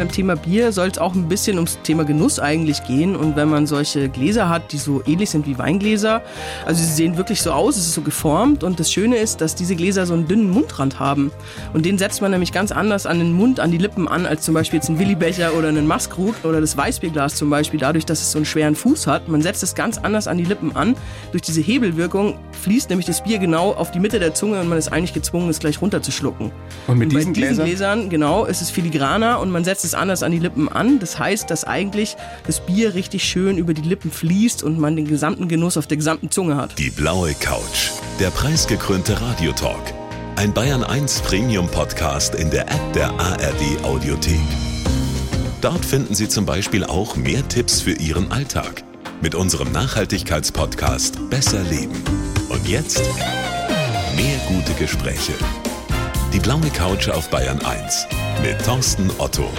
Beim Thema Bier soll es auch ein bisschen ums Thema Genuss eigentlich gehen. Und wenn man solche Gläser hat, die so ähnlich sind wie Weingläser, also sie sehen wirklich so aus, es ist so geformt. Und das Schöne ist, dass diese Gläser so einen dünnen Mundrand haben. Und den setzt man nämlich ganz anders an den Mund, an die Lippen an, als zum Beispiel jetzt ein Willibecher oder einen Maskrug oder das Weißbierglas zum Beispiel, dadurch, dass es so einen schweren Fuß hat. Man setzt es ganz anders an die Lippen an. Durch diese Hebelwirkung fließt nämlich das Bier genau auf die Mitte der Zunge und man ist eigentlich gezwungen, es gleich runterzuschlucken. Und mit Und bei diesen diesen Gläsern? Gläsern, genau, ist es filigraner und man setzt es anders an die Lippen an. Das heißt, dass eigentlich das Bier richtig schön über die Lippen fließt und man den gesamten Genuss auf der gesamten Zunge hat. Die blaue Couch. Der preisgekrönte Radiotalk. Ein Bayern 1 Premium Podcast in der App der ARD Audiothek. Dort finden Sie zum Beispiel auch mehr Tipps für Ihren Alltag mit unserem Nachhaltigkeitspodcast Besser Leben. Und jetzt mehr gute Gespräche. Die blaue Couch auf Bayern 1 mit Thorsten Otto.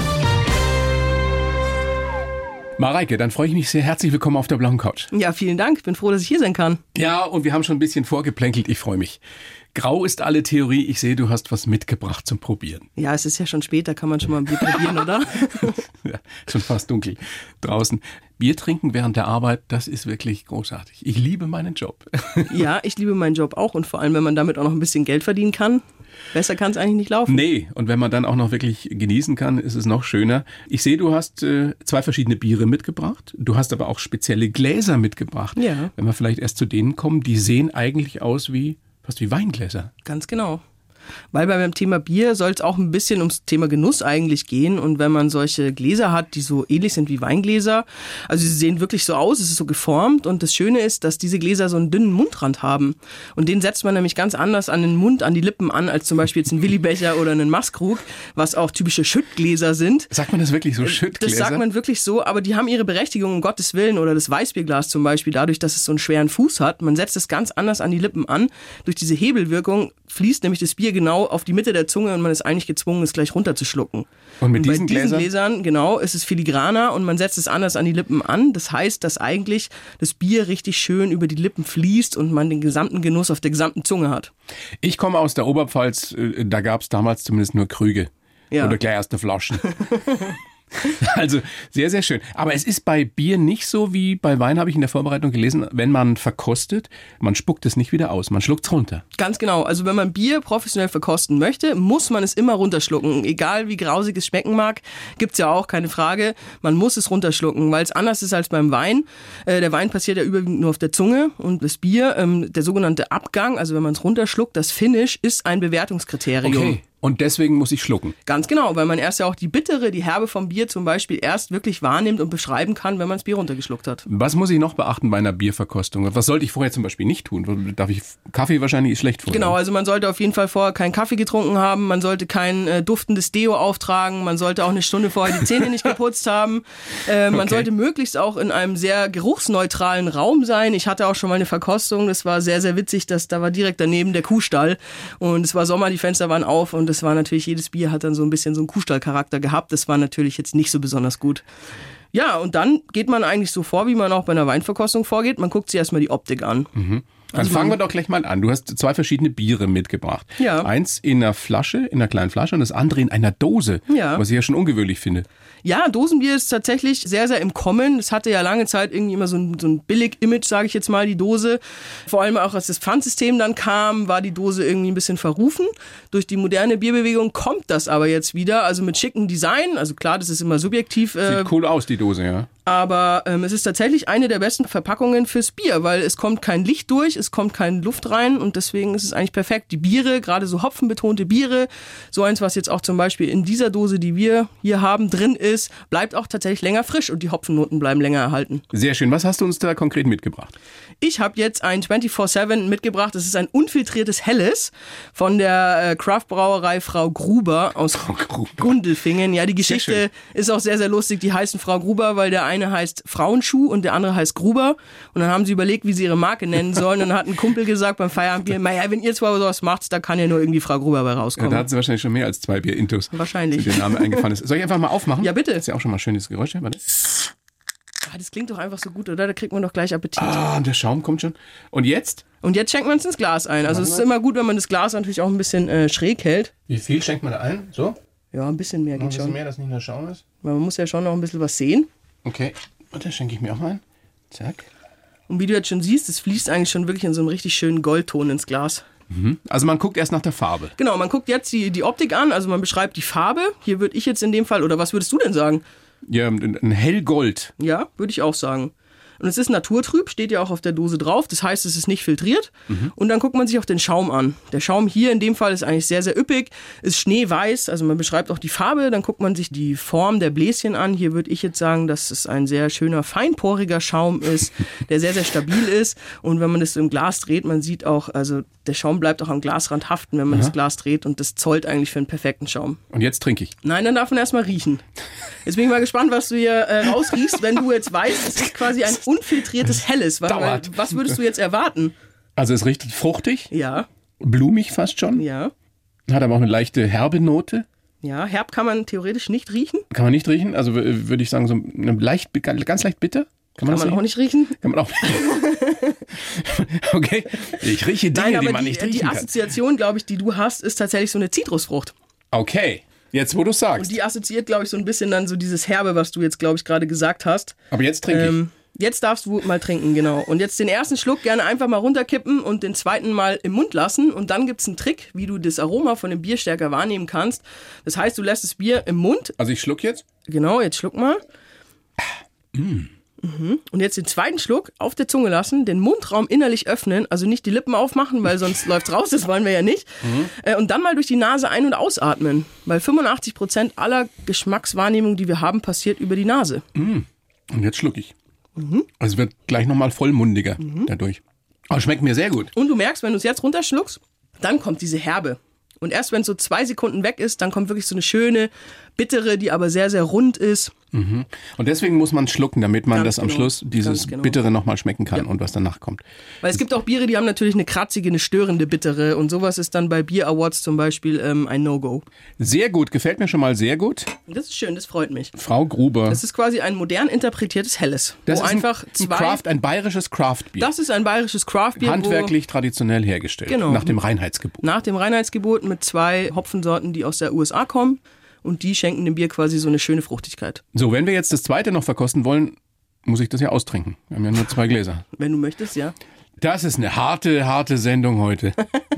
Mareike, dann freue ich mich sehr. Herzlich willkommen auf der blauen Couch. Ja, vielen Dank. Bin froh, dass ich hier sein kann. Ja, und wir haben schon ein bisschen vorgeplänkelt. Ich freue mich. Grau ist alle Theorie. Ich sehe, du hast was mitgebracht zum Probieren. Ja, es ist ja schon spät, da kann man schon mal ein Bier probieren, oder? Ja, schon fast dunkel draußen. Bier trinken während der Arbeit, das ist wirklich großartig. Ich liebe meinen Job. Ja, ich liebe meinen Job auch und vor allem, wenn man damit auch noch ein bisschen Geld verdienen kann. Besser kann es eigentlich nicht laufen. Nee, und wenn man dann auch noch wirklich genießen kann, ist es noch schöner. Ich sehe, du hast äh, zwei verschiedene Biere mitgebracht. Du hast aber auch spezielle Gläser mitgebracht. Ja. Wenn wir vielleicht erst zu denen kommen, die sehen eigentlich aus wie fast wie Weingläser. Ganz genau. Weil beim Thema Bier soll es auch ein bisschen ums Thema Genuss eigentlich gehen. Und wenn man solche Gläser hat, die so ähnlich sind wie Weingläser, also sie sehen wirklich so aus, es ist so geformt. Und das Schöne ist, dass diese Gläser so einen dünnen Mundrand haben. Und den setzt man nämlich ganz anders an den Mund, an die Lippen an, als zum Beispiel jetzt ein Willibecher oder einen Maskrug, was auch typische Schüttgläser sind. Sagt man das wirklich so Schüttgläser? Das sagt man wirklich so, aber die haben ihre Berechtigung, um Gottes Willen. Oder das Weißbierglas zum Beispiel, dadurch, dass es so einen schweren Fuß hat. Man setzt es ganz anders an die Lippen an. Durch diese Hebelwirkung fließt nämlich das Bier genau auf die Mitte der Zunge und man ist eigentlich gezwungen, es gleich runterzuschlucken. Und mit bei diesen diesen Gläsern? Gläsern, genau, ist es filigraner und man setzt es anders an die Lippen an. Das heißt, dass eigentlich das Bier richtig schön über die Lippen fließt und man den gesamten Genuss auf der gesamten Zunge hat. Ich komme aus der Oberpfalz, äh, da gab es damals zumindest nur Krüge. Ja. Oder gleich erste Flaschen. Also sehr, sehr schön. Aber es ist bei Bier nicht so wie bei Wein, habe ich in der Vorbereitung gelesen, wenn man verkostet, man spuckt es nicht wieder aus, man schluckt es runter. Ganz genau. Also wenn man Bier professionell verkosten möchte, muss man es immer runterschlucken. Egal wie grausig es schmecken mag, gibt's ja auch keine Frage. Man muss es runterschlucken, weil es anders ist als beim Wein. Äh, der Wein passiert ja überwiegend nur auf der Zunge und das Bier, ähm, der sogenannte Abgang, also wenn man es runterschluckt, das Finish ist ein Bewertungskriterium. Und deswegen muss ich schlucken. Ganz genau, weil man erst ja auch die Bittere, die Herbe vom Bier zum Beispiel erst wirklich wahrnimmt und beschreiben kann, wenn man das Bier runtergeschluckt hat. Was muss ich noch beachten bei einer Bierverkostung? Was sollte ich vorher zum Beispiel nicht tun? Darf ich Kaffee wahrscheinlich ist schlecht vorher? Genau, also man sollte auf jeden Fall vorher keinen Kaffee getrunken haben, man sollte kein äh, duftendes Deo auftragen, man sollte auch eine Stunde vorher die Zähne nicht geputzt haben. Äh, man Okay. sollte möglichst auch in einem sehr geruchsneutralen Raum sein. Ich hatte auch schon mal eine Verkostung, das war sehr, sehr witzig, dass da war direkt daneben der Kuhstall und es war Sommer, die Fenster waren auf und es war natürlich, jedes Bier hat dann so ein bisschen so einen Kuhstallcharakter gehabt. Das war natürlich jetzt nicht so besonders gut. Ja, und dann geht man eigentlich so vor, wie man auch bei einer Weinverkostung vorgeht. Man guckt sich erstmal die Optik an. Dann Also fangen wir doch gleich mal an. Du hast zwei verschiedene Biere mitgebracht. Ja. Eins in einer Flasche, in einer kleinen Flasche und das andere in einer Dose. Ja. Was ich ja schon ungewöhnlich finde. Ja, Dosenbier ist tatsächlich sehr, sehr im Kommen. Es hatte ja lange Zeit irgendwie immer so ein, so ein Billig-Image, sage ich jetzt mal, die Dose. Vor allem auch, als das Pfandsystem dann kam, war die Dose irgendwie ein bisschen verrufen. Durch die moderne Bierbewegung kommt das aber jetzt wieder, also mit schicken Design. Also klar, das ist immer subjektiv. Äh, Sieht cool aus, die Dose, ja. Aber ähm, es ist tatsächlich eine der besten Verpackungen fürs Bier, weil es kommt kein Licht durch, es kommt keine Luft rein und deswegen ist es eigentlich perfekt. Die Biere, gerade so hopfenbetonte Biere, so eins, was jetzt auch zum Beispiel in dieser Dose, die wir hier haben, drin ist, bleibt auch tatsächlich länger frisch und die Hopfennoten bleiben länger erhalten. Sehr schön. Was hast du uns da konkret mitgebracht? Ich habe jetzt ein 24-7 mitgebracht. Das ist ein unfiltriertes Helles von der äh, Craft-Brauerei Frau Gruber aus Gruber. Gundelfingen. Ja, die. Geschichte ist auch sehr, sehr lustig. Die heißen Frau Gruber, weil der eine heißt Frauenschuh und der andere heißt Gruber. Und dann haben sie überlegt, wie sie ihre Marke nennen sollen. Und dann hat ein Kumpel gesagt beim Feierabendbier, naja, wenn ihr zwei sowas macht, da kann ja nur irgendwie Frau Gruber bei Ja, rauskommen. da hat sie wahrscheinlich schon mehr als zwei Bier-Intos. Wahrscheinlich. Der Name eingefallen ist. Soll ich einfach mal aufmachen? Ja, bitte. ist ja auch schon mal ein schönes Geräusch. Warte. Ah, das klingt doch einfach so gut, oder? Da kriegt man doch gleich Appetit. Ah, und der Schaum kommt schon. Und jetzt? Und jetzt schenkt man es ins Glas ein. Also es ist immer gut, wenn man das Glas natürlich auch ein bisschen äh, schräg hält. Wie viel schenkt man da ein? So? Ja, ein bisschen mehr Noch ein geht bisschen schon. mehr, dass nicht nur Schaum ist. Weil man muss ja schon noch ein bisschen was sehen. Okay, und das schenke ich mir auch mal ein. Zack. Und wie du jetzt schon siehst, es fließt eigentlich schon wirklich in so einem richtig schönen Goldton ins Glas. Also man guckt erst nach der Farbe. Genau, man guckt jetzt die, die Optik an, also man beschreibt die Farbe. Hier würde ich jetzt in dem Fall, oder was würdest du denn sagen? Ja, ein hellgold. Ja, würde ich auch sagen. Und es ist naturtrüb, steht ja auch auf der Dose drauf. Das heißt, es ist nicht filtriert. Und dann guckt man sich auch den Schaum an. Der Schaum hier in dem Fall ist eigentlich sehr, sehr üppig, ist schneeweiß. Also man beschreibt auch die Farbe. Dann guckt man sich die Form der Bläschen an. Hier würde ich jetzt sagen, dass es ein sehr schöner, feinporiger Schaum ist, der sehr, sehr stabil ist. Und wenn man das im Glas dreht, man sieht auch, also der Schaum bleibt auch am Glasrand haften, wenn man das Glas dreht. Und das zollt eigentlich für einen perfekten Schaum. Und jetzt trinke ich. Nein, dann darf man erstmal riechen. Jetzt bin ich mal gespannt, was du hier äh, rausriechst, wenn du jetzt weißt, es ist quasi ein unfiltriertes Helles. Was, Dauert. was würdest du jetzt erwarten? Also es riecht fruchtig, Ja, blumig fast schon. ja, Hat aber auch eine leichte herbe Note. ja. Herb kann man theoretisch nicht riechen. Kann man nicht riechen. Also würde ich sagen, so eine leicht, ganz leicht bitter. Kann man, Kann man auch nicht riechen. Kann man auch Okay. Ich rieche Dinge, Nein, die man die, nicht die riechen kann. Assoziation, glaube ich, die du hast, ist tatsächlich so eine Zitrusfrucht. Okay. Jetzt, wo du sagst. Und die assoziiert, glaube ich, so ein bisschen dann so dieses Herbe, was du jetzt, glaube ich, gerade gesagt hast. aber jetzt trinke Ähm, jetzt darfst du mal trinken, genau. Und jetzt den ersten Schluck gerne einfach mal runterkippen und den zweiten mal im Mund lassen. Und dann gibt es einen Trick, wie du das Aroma von dem Bier stärker wahrnehmen kannst. Das heißt, du lässt das Bier im Mund. Also ich schluck jetzt. Genau, jetzt schluck mal. Mhm. Und jetzt den zweiten Schluck auf der Zunge lassen, den Mundraum innerlich öffnen, also nicht die Lippen aufmachen, weil sonst läuft's raus, das wollen wir ja nicht. Äh, Und dann mal durch die Nase ein- und ausatmen, weil 85% aller Geschmackswahrnehmung, die wir haben, passiert über die Nase. Und jetzt schluck ich. Mhm. Also es wird gleich nochmal vollmundiger dadurch. Aber schmeckt mir sehr gut. Und du merkst, wenn du es jetzt runterschluckst, dann kommt diese Herbe. Und erst wenn es so zwei Sekunden weg ist, dann kommt wirklich so eine schöne, bittere, die aber sehr, sehr rund ist. Und deswegen muss man schlucken, damit man Ganz das am genau. Schluss dieses genau. Bittere nochmal schmecken kann Ja. und was danach kommt. Weil es gibt auch Biere, die haben natürlich eine kratzige, eine störende Bittere. Und sowas ist dann bei Bier Awards zum Beispiel ähm, ein No-Go. Sehr gut, gefällt mir schon mal sehr gut. Das ist schön, das freut mich. Frau Gruber. Das ist quasi ein modern interpretiertes Helles. Das ist einfach ein, ein, zwei. Craft, ein bayerisches Craftbier. das ist ein bayerisches Craftbier. Handwerklich traditionell hergestellt. Genau. Nach dem Reinheitsgebot. Nach dem Reinheitsgebot mit zwei Hopfensorten, die aus der USA kommen. Und die schenken dem Bier quasi so eine schöne Fruchtigkeit. So, wenn wir jetzt das zweite noch verkosten wollen, muss ich das ja austrinken. Wir haben ja nur zwei Gläser. Wenn du möchtest, ja. Das ist eine harte, harte Sendung heute.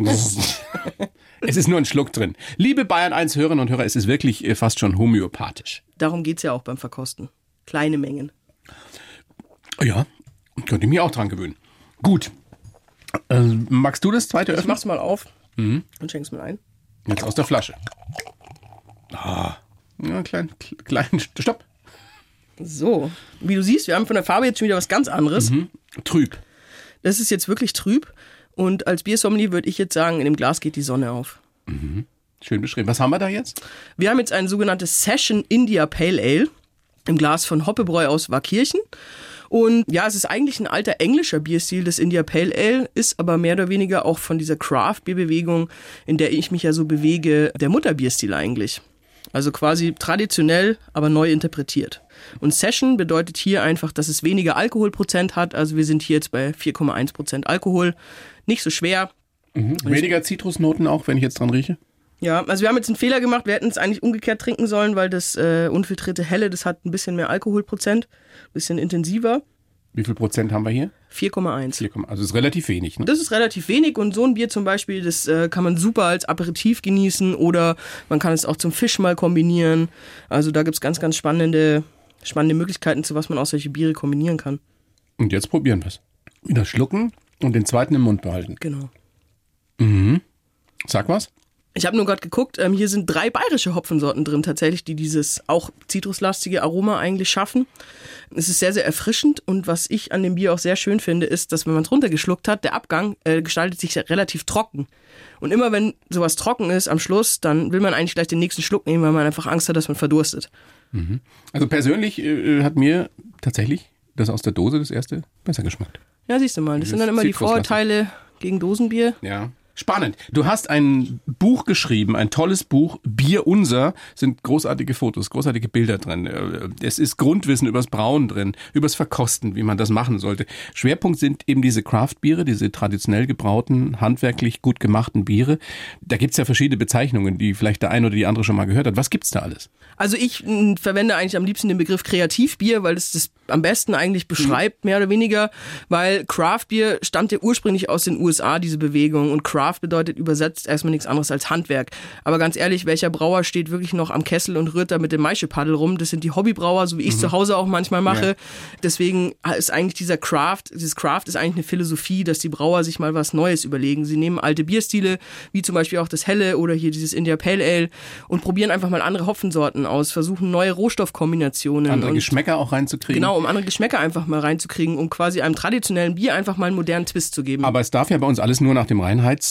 es ist nur ein Schluck drin. Liebe Bayern 1 Hörerinnen und Hörer, es ist wirklich äh, fast schon homöopathisch. Darum geht's ja auch beim Verkosten. Kleine Mengen. Ja, könnte ich mich auch dran gewöhnen. Gut. Äh, magst du das zweite Ich öffnen? mach's mal auf Mhm. und schenk's mal ein. Jetzt aus der Flasche. Ah. Ja, klein, klein, stopp. So, wie du siehst, wir haben von der Farbe jetzt schon wieder was ganz anderes. Mhm. Trüb. Das ist jetzt wirklich trüb. Und als Biersommelier würde ich jetzt sagen, in dem Glas geht die Sonne auf. Schön beschrieben. Was haben wir da jetzt? Wir haben jetzt ein sogenanntes Session India Pale Ale im Glas von Hoppebräu aus Warkirchen. Und ja, es ist eigentlich ein alter englischer Bierstil, das India Pale Ale, ist aber mehr oder weniger auch von dieser Craft-Bier-Bewegung, in der ich mich ja so bewege, der Mutterbierstil eigentlich. Also quasi traditionell, aber neu interpretiert. Und Session bedeutet hier einfach, dass es weniger Alkoholprozent hat. Also wir sind hier jetzt bei 4,1 Prozent Alkohol. Nicht so schwer, Weniger Zitrusnoten auch, wenn ich jetzt dran rieche? ja, also wir haben jetzt einen Fehler gemacht. Wir hätten es eigentlich umgekehrt trinken sollen, weil das äh, unfiltrierte Helle, das hat ein bisschen mehr Alkoholprozent, ein bisschen intensiver. Wie viel Prozent haben wir hier? 4,1. 4, also ist relativ wenig. Ne? Das ist relativ wenig und so ein Bier zum Beispiel, das äh, kann man super als Aperitif genießen oder man kann es auch zum Fisch mal kombinieren. Also da gibt's ganz, ganz spannende, spannende Möglichkeiten, zu was man auch solche Biere kombinieren kann. Und jetzt probieren wir es. Wieder schlucken und den zweiten im Mund behalten. Genau. Sag was? Ich habe nur gerade geguckt, ähm, hier sind drei bayerische Hopfensorten drin tatsächlich, die dieses auch zitruslastige Aroma eigentlich schaffen. Es ist sehr, sehr erfrischend und was ich an dem Bier auch sehr schön finde, ist, dass wenn man es runtergeschluckt hat, der Abgang äh, gestaltet sich relativ trocken. Und immer wenn sowas trocken ist am Schluss, dann will man eigentlich gleich den nächsten Schluck nehmen, weil man einfach Angst hat, dass man verdurstet. Also persönlich äh, hat mir tatsächlich das aus der Dose das erste besser geschmeckt. Ja, siehst du mal, das sind dann immer die. Vorurteile gegen Dosenbier. Ja. Spannend. Du hast ein Buch geschrieben, ein tolles Buch, Bier unser, sind großartige Fotos, großartige Bilder drin. Äh, es ist Grundwissen übers Brauen drin, übers Verkosten, wie man das machen sollte. Schwerpunkt sind eben diese Craft-Biere, diese traditionell gebrauten, handwerklich gut gemachten Biere. Da gibt's ja verschiedene Bezeichnungen, die vielleicht der eine oder die andere schon mal gehört hat. Was gibt's da alles? Also ich m, verwende eigentlich am liebsten den Begriff Kreativbier, weil es das am besten eigentlich beschreibt, mehr oder weniger, weil Craft-Bier stammt ja ursprünglich aus den USA, diese Bewegung. Und Craft bedeutet übersetzt erstmal nichts anderes als Handwerk. Aber ganz ehrlich, welcher Brauer steht wirklich noch am Kessel und rührt da mit dem Maischepaddel rum? Das sind die Hobbybrauer, so wie ich mhm. zu Hause auch manchmal mache. Ja. Deswegen ist eigentlich dieser Craft, dieses Craft ist eigentlich eine Philosophie, dass die Brauer sich mal was Neues überlegen. Sie nehmen alte Bierstile, wie zum Beispiel auch das Helle oder hier dieses India Pale Ale und probieren einfach mal andere Hopfensorten aus, versuchen neue Rohstoffkombinationen. Andere Geschmäcker auch reinzukriegen. Genau, um andere Geschmäcker einfach mal reinzukriegen, um quasi einem traditionellen Bier einfach mal einen modernen Twist zu geben. Aber es darf ja bei uns alles nur nach dem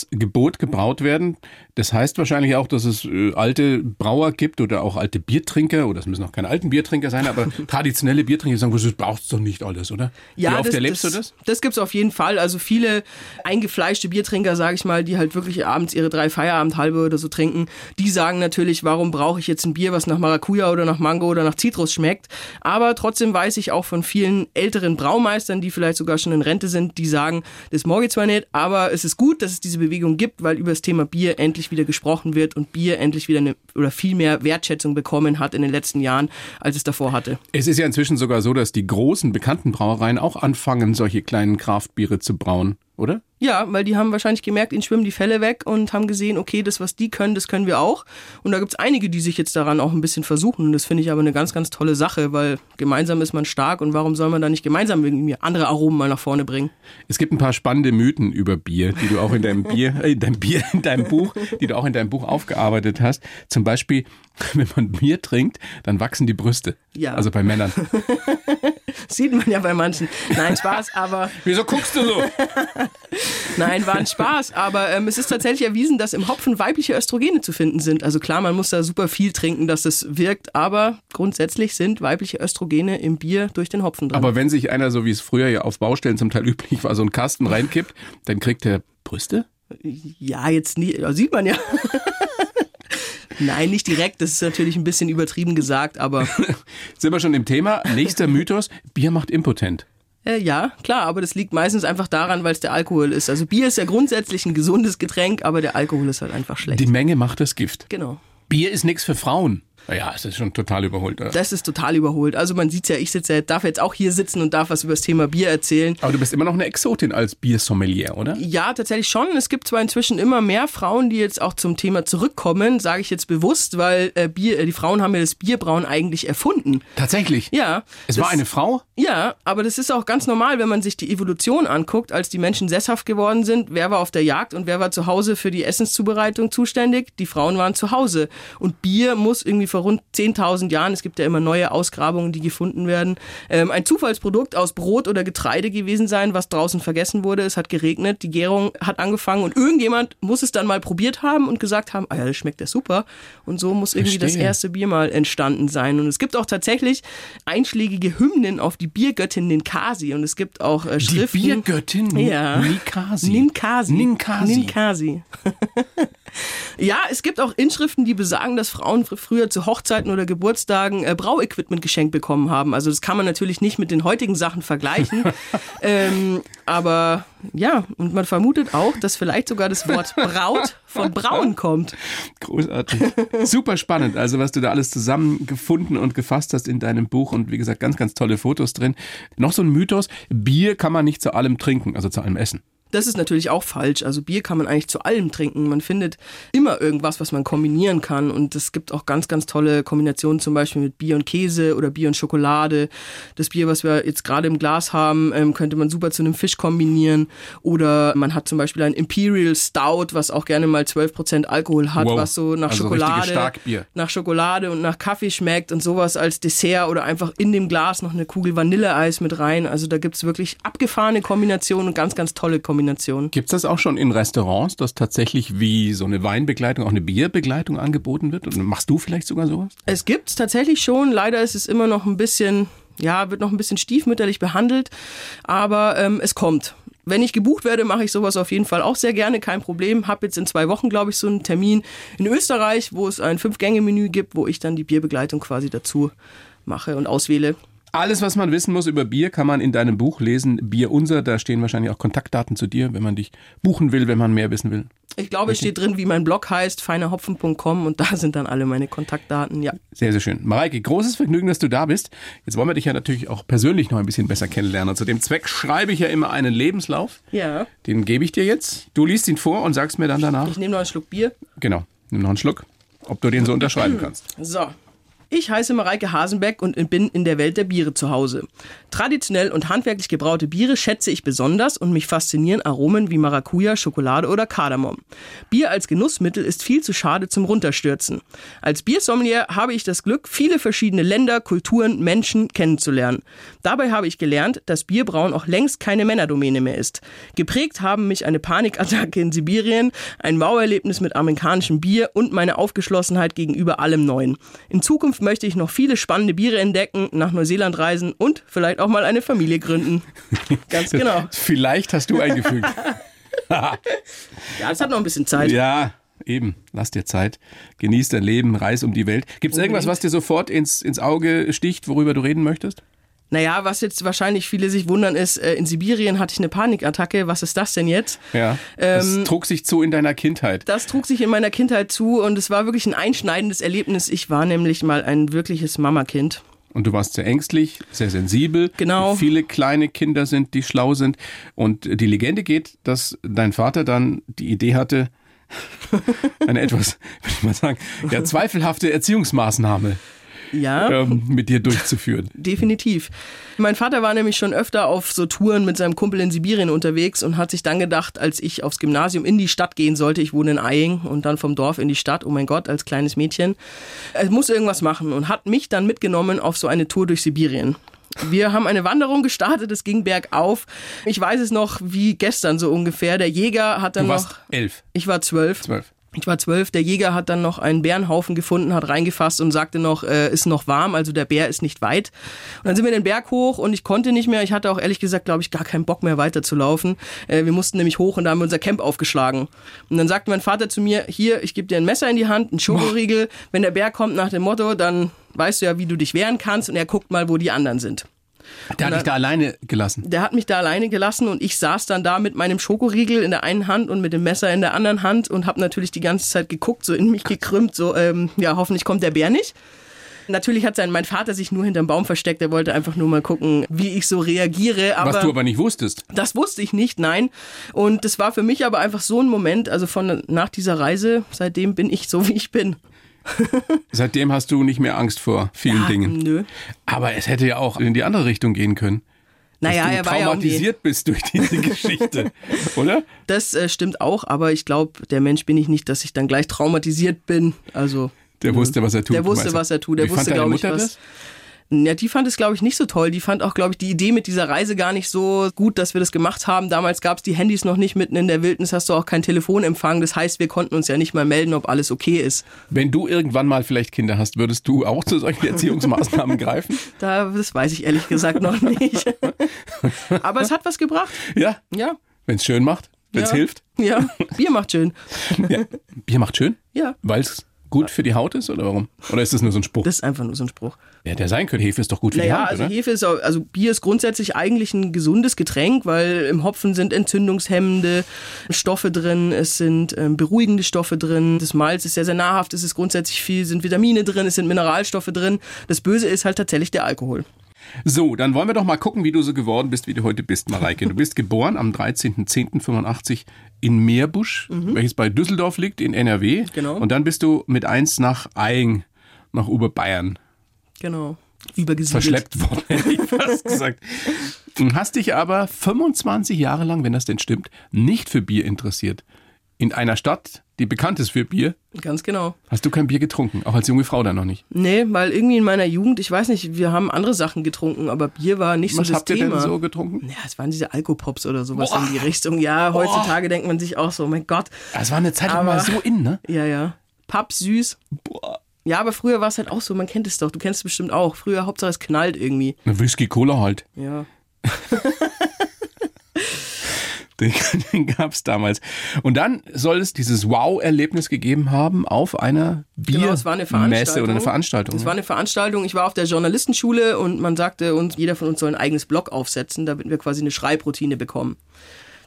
Reinheitsgebot gebraut werden. Das heißt wahrscheinlich auch, dass es äh, alte Brauer gibt oder auch alte Biertrinker, oder es müssen auch keine alten Biertrinker sein, aber traditionelle Biertrinker sagen, das braucht doch nicht alles, oder? Ja, Wie oft das, erlebst das, du das? Das gibt's auf jeden Fall. Also viele eingefleischte Biertrinker, sage ich mal, die halt wirklich abends ihre drei Feierabendhalbe oder so trinken, die sagen natürlich, warum brauche ich jetzt ein Bier, was nach Maracuja oder nach Mango oder nach Zitrus schmeckt. Aber trotzdem weiß ich auch von vielen älteren Braumeistern, die vielleicht sogar schon in Rente sind, die sagen, das morgen zwar nicht, aber es ist gut, dass es diese Bewegung gibt, weil über das Thema Bier endlich wieder gesprochen wird und Bier endlich wieder eine oder viel mehr Wertschätzung bekommen hat in den letzten Jahren, als es davor hatte. Es ist ja inzwischen sogar so, dass die großen bekannten Brauereien auch anfangen, solche kleinen Kraftbiere zu brauen, oder? Ja, weil die haben wahrscheinlich gemerkt, ihnen schwimmen die Fälle weg und haben gesehen, okay, das, was die können, das können wir auch. Und da gibt's einige, die sich jetzt daran auch ein bisschen versuchen. Und das finde ich aber eine ganz, ganz tolle Sache, weil gemeinsam ist man stark und warum soll man da nicht gemeinsam irgendwie andere Aromen mal nach vorne bringen? Es gibt ein paar spannende Mythen über Bier, die du auch in deinem Bier, äh, in deinem Bier, in deinem Buch, die du auch in deinem Buch aufgearbeitet hast. Zum Beispiel, wenn man Bier trinkt, dann wachsen die Brüste. Ja. Also bei Männern. Sieht man ja bei manchen. Nein, Spaß, aber. Wieso guckst du so? Nein, war ein Spaß. Aber ähm, es ist tatsächlich erwiesen, dass im Hopfen weibliche Östrogene zu finden sind. Also klar, man muss da super viel trinken, dass es wirkt. Aber grundsätzlich sind weibliche Östrogene im Bier durch den Hopfen drin. Aber wenn sich einer, so wie es früher ja auf Baustellen zum Teil üblich war, so einen Kasten reinkippt, dann kriegt er Brüste? Ja, jetzt nie, sieht man ja. Nein, nicht direkt. Das ist natürlich ein bisschen übertrieben gesagt, aber. Sind wir schon im Thema? Nächster Mythos: Bier macht impotent. Äh, ja, klar, aber das liegt meistens einfach daran, weil es der Alkohol ist. Also Bier ist ja grundsätzlich ein gesundes Getränk, aber der Alkohol ist halt einfach schlecht. Die Menge macht das Gift. Genau. Bier ist nichts für Frauen. Ja, es ist schon total überholt. Oder? Das ist total überholt. Also man sieht ja, ich sitze, ja, darf jetzt auch hier sitzen und darf was über das Thema Bier erzählen. Aber du bist immer noch eine Exotin als Biersommelier, oder? Ja, tatsächlich schon. Es gibt zwar inzwischen immer mehr Frauen, die jetzt auch zum Thema zurückkommen, sage ich jetzt bewusst, weil äh, Bier, äh, die Frauen haben ja das Bierbrauen eigentlich erfunden. Tatsächlich? Ja. Es war eine Frau? Ja, aber das ist auch ganz normal, wenn man sich die Evolution anguckt, als die Menschen sesshaft geworden sind. Wer war auf der Jagd und wer war zu Hause für die Essenszubereitung zuständig? Die Frauen waren zu Hause. Und Bier muss irgendwie vor rund 10.000 10.000 Jahren, es gibt ja immer neue Ausgrabungen, die gefunden werden, ähm, ein Zufallsprodukt aus Brot oder Getreide gewesen sein, was draußen vergessen wurde. Es hat geregnet, die Gärung hat angefangen und irgendjemand muss es dann mal probiert haben und gesagt haben, ah ja, das schmeckt ja super. Und so muss irgendwie Verstehe. das erste Bier mal entstanden sein. Und es gibt auch tatsächlich einschlägige Hymnen auf die Biergöttin Ninkasi und es gibt auch äh, Schriften. Die Biergöttin ja. Ninkasi. Ninkasi. Ninkasi. Ninkasi. ja, es gibt auch Inschriften, die besagen, dass Frauen früher zu Hochzeiten oder Geburtstagen äh, Brauequipment geschenkt bekommen haben. Also das kann man natürlich nicht mit den heutigen Sachen vergleichen. ähm, aber ja, und man vermutet auch, dass vielleicht sogar das Wort Braut von Braun kommt. Großartig. Super spannend. Also was du da alles zusammengefunden und gefasst hast in deinem Buch und wie gesagt, ganz, ganz tolle Fotos drin. Noch so ein Mythos. Bier kann man nicht zu allem trinken, also zu allem essen. Das ist natürlich auch falsch. Also Bier kann man eigentlich zu allem trinken. Man findet immer irgendwas, was man kombinieren kann. Und es gibt auch ganz, ganz tolle Kombinationen, zum Beispiel mit Bier und Käse oder Bier und Schokolade. Das Bier, was wir jetzt gerade im Glas haben, ähm, könnte man super zu einem Fisch kombinieren. Oder man hat zum Beispiel ein Imperial Stout, was auch gerne mal 12% Alkohol hat, wow. was so nach also Schokolade, nach Schokolade und nach Kaffee schmeckt und sowas als Dessert oder einfach in dem Glas noch eine Kugel Vanilleeis mit rein. Also da gibt's wirklich abgefahrene Kombinationen und ganz, ganz tolle Kombinationen. Kombination. Gibt es das auch schon in Restaurants, dass tatsächlich wie so eine Weinbegleitung auch eine Bierbegleitung angeboten wird? Und machst du vielleicht sogar sowas? Es gibt es tatsächlich schon. Leider ist es immer noch ein bisschen, ja, wird noch ein bisschen stiefmütterlich behandelt. Aber ähm, es kommt. Wenn ich gebucht werde, mache ich sowas auf jeden Fall auch sehr gerne, kein Problem. Hab jetzt in zwei Wochen, glaube ich, so einen Termin in Österreich, wo es ein Fünf-Gänge-Menü gibt, wo ich dann die Bierbegleitung quasi dazu mache und auswähle. Alles, was man wissen muss über Bier, kann man in deinem Buch lesen. Bier unser, da stehen wahrscheinlich auch Kontaktdaten zu dir, wenn man dich buchen will, wenn man mehr wissen will. Ich glaube, es steht drin, wie mein Blog heißt, feinerhopfen.com und da sind dann alle meine Kontaktdaten, ja. Sehr, sehr schön. Mareike, großes Vergnügen, dass du da bist. Jetzt wollen wir dich ja natürlich auch persönlich noch ein bisschen besser kennenlernen. Und zu dem Zweck schreibe ich ja immer einen Lebenslauf. Ja. Den gebe ich dir jetzt. Du liest ihn vor und sagst mir dann danach. Ich nehme noch einen Schluck Bier. Genau. Nimm noch einen Schluck. Ob du den so unterschreiben kannst. So. Ich heiße Mareike Hasenbeck und bin in der Welt der Biere zu Hause. Traditionell und handwerklich gebraute Biere schätze ich besonders und mich faszinieren Aromen wie Maracuja, Schokolade oder Kardamom. Bier als Genussmittel ist viel zu schade zum Runterstürzen. Als Biersommelier habe ich das Glück, viele verschiedene Länder, Kulturen, Menschen kennenzulernen. Dabei habe ich gelernt, dass Bierbrauen auch längst keine Männerdomäne mehr ist. Geprägt haben mich eine Panikattacke in Sibirien, ein Mauerlebnis mit amerikanischem Bier und meine Aufgeschlossenheit gegenüber allem Neuen. In Zukunft möchte ich noch viele spannende Biere entdecken, nach Neuseeland reisen und vielleicht auch mal eine Familie gründen. Ganz genau. Vielleicht hast du eingefügt. ja, es hat noch ein bisschen Zeit. Ja, eben. Lass dir Zeit. Genieß dein Leben, reis um die Welt. Gibt es irgendwas, was dir sofort ins, ins Auge sticht, worüber du reden möchtest? Naja, was jetzt wahrscheinlich viele sich wundern ist, äh, in Sibirien hatte ich eine Panikattacke. Was ist das denn jetzt? Ja. Das ähm, trug sich zu in deiner Kindheit. Das trug sich in meiner Kindheit zu und es war wirklich ein einschneidendes Erlebnis. Ich war nämlich mal ein wirkliches Mamakind. Und du warst sehr ängstlich, sehr sensibel. Genau. Viele kleine Kinder sind, die schlau sind. Und die Legende geht, dass dein Vater dann die Idee hatte, eine etwas, würde ich mal sagen, ja, zweifelhafte Erziehungsmaßnahme ja. ähm, mit dir durchzuführen. Definitiv. Mein Vater war nämlich schon öfter auf so Touren mit seinem Kumpel in Sibirien unterwegs und hat sich dann gedacht, als ich aufs Gymnasium in die Stadt gehen sollte, ich wohne in Eying und dann vom Dorf in die Stadt, oh mein Gott, als kleines Mädchen, er muss irgendwas machen und hat mich dann mitgenommen auf so eine Tour durch Sibirien. Wir haben eine Wanderung gestartet, es ging bergauf. Ich weiß es noch wie gestern so ungefähr. Der Jäger hat dann du warst noch. elf. Ich war zwölf. Zwölf. Ich war zwölf, der Jäger hat dann noch einen Bärenhaufen gefunden, hat reingefasst und sagte noch, äh, ist noch warm, also der Bär ist nicht weit. Und dann sind wir den Berg hoch und ich konnte nicht mehr. Ich hatte auch ehrlich gesagt, glaube ich, gar keinen Bock mehr weiterzulaufen. Äh, wir mussten nämlich hoch und da haben wir unser Camp aufgeschlagen. Und dann sagte mein Vater zu mir, hier, ich gebe dir ein Messer in die Hand, einen Schokoriegel. Wenn der Bär kommt nach dem Motto, dann weißt du ja, wie du dich wehren kannst und er guckt mal, wo die anderen sind. Der hat dich da alleine gelassen. Der hat mich da alleine gelassen und ich saß dann da mit meinem Schokoriegel in der einen Hand und mit dem Messer in der anderen Hand und habe natürlich die ganze Zeit geguckt, so in mich gekrümmt, so ähm, ja, hoffentlich kommt der Bär nicht. Natürlich hat sein, mein Vater sich nur hinterm Baum versteckt. Er wollte einfach nur mal gucken, wie ich so reagiere. Aber Was du aber nicht wusstest. Das wusste ich nicht, nein. Und das war für mich aber einfach so ein Moment, also von nach dieser Reise, seitdem bin ich so, wie ich bin. Seitdem hast du nicht mehr Angst vor vielen Ja, Dingen. nö. Aber es hätte ja auch in die andere Richtung gehen können. Naja, dass er du war ja traumatisiert bist durch diese Geschichte, oder? Das äh, stimmt auch, aber ich glaube, der Mensch bin ich nicht, dass ich dann gleich traumatisiert bin. Also Der wusste, was er tut. der wusste, was er tut. Der Wie wusste, glaube ich, was. das? Ja, die fand es, glaube ich, nicht so toll. Die fand auch, glaube ich, die Idee mit dieser Reise gar nicht so gut, dass wir das gemacht haben. Damals gab es die Handys noch nicht mitten in der Wildnis, hast du auch kein Telefonempfang. Das heißt, wir konnten uns ja nicht mal melden, ob alles okay ist. Wenn du irgendwann mal vielleicht Kinder hast, würdest du auch zu solchen Erziehungsmaßnahmen greifen? Da, das weiß ich ehrlich gesagt noch nicht. Aber es hat was gebracht. Ja, Ja. wenn es schön macht, wenn es ja. hilft. Ja, Bier macht schön. Ja. Bier macht schön, Ja, weil es gut für die Haut ist oder warum? Oder ist das nur so ein Spruch? das ist einfach nur so ein Spruch. Ja, der sein könnte. Hefe ist doch gut für die Naja, Haut, also oder? Hefe ist, also Bier ist grundsätzlich eigentlich ein gesundes Getränk, weil im Hopfen sind entzündungshemmende Stoffe drin, es sind ähm, beruhigende Stoffe drin, das Malz ist sehr, sehr nahrhaft, es ist grundsätzlich viel, sind Vitamine drin, es sind Mineralstoffe drin. Das Böse ist halt tatsächlich der Alkohol. So, dann wollen wir doch mal gucken, wie du so geworden bist, wie du heute bist, Mareike. Du bist geboren am 13.10.85 in Meerbusch, welches bei Düsseldorf liegt, in NRW. Mhm. Genau. Und dann bist du mit eins nach Eying, nach Oberbayern Genau. Übergesiedelt. verschleppt worden, hätte ich fast gesagt. Du hast dich aber 25 Jahre lang, wenn das denn stimmt, nicht für Bier interessiert. In einer Stadt, die bekannt ist für Bier, Ganz genau. hast du kein Bier getrunken, auch als junge Frau dann noch nicht. Nee, weil irgendwie in meiner Jugend, ich weiß nicht, wir haben andere Sachen getrunken, aber Bier war nicht Was so das habt ihr Thema. denn so getrunken? ja, es waren diese Alkopops oder sowas Boah. in die Richtung. Ja, heutzutage denkt man sich auch so, mein Gott. Es war eine Zeit Aber- mal so in, ne? Ja, ja. Papp süß. Boah. Ja, aber früher war es halt auch so, man kennt es doch, du kennst es bestimmt auch. Früher Hauptsache es knallt irgendwie. Eine Whisky Cola halt. Ja. Den, den gab es damals. Und dann soll es dieses Wow-Erlebnis gegeben haben auf einer Genau, es war eine Biermesse oder eine Veranstaltung. Es war eine Veranstaltung. Ich war auf der Journalistenschule und man sagte uns, jeder von uns soll ein eigenes Blog aufsetzen, damit wir quasi eine Schreibroutine bekommen.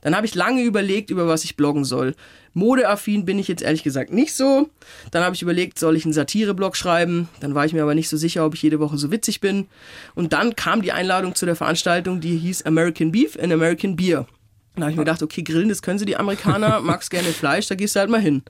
Dann habe ich lange überlegt, über was ich bloggen soll. Modeaffin bin ich jetzt ehrlich gesagt nicht so. Dann habe ich überlegt, soll ich einen Satireblog schreiben? Dann war ich mir aber nicht so sicher, ob ich jede Woche so witzig bin. Und dann kam die Einladung zu der Veranstaltung, die hieß American Beef and American Beer. Dann habe ich mir gedacht, okay, grillen, das können sie die Amerikaner, magst gerne Fleisch, da gehst du halt mal hin.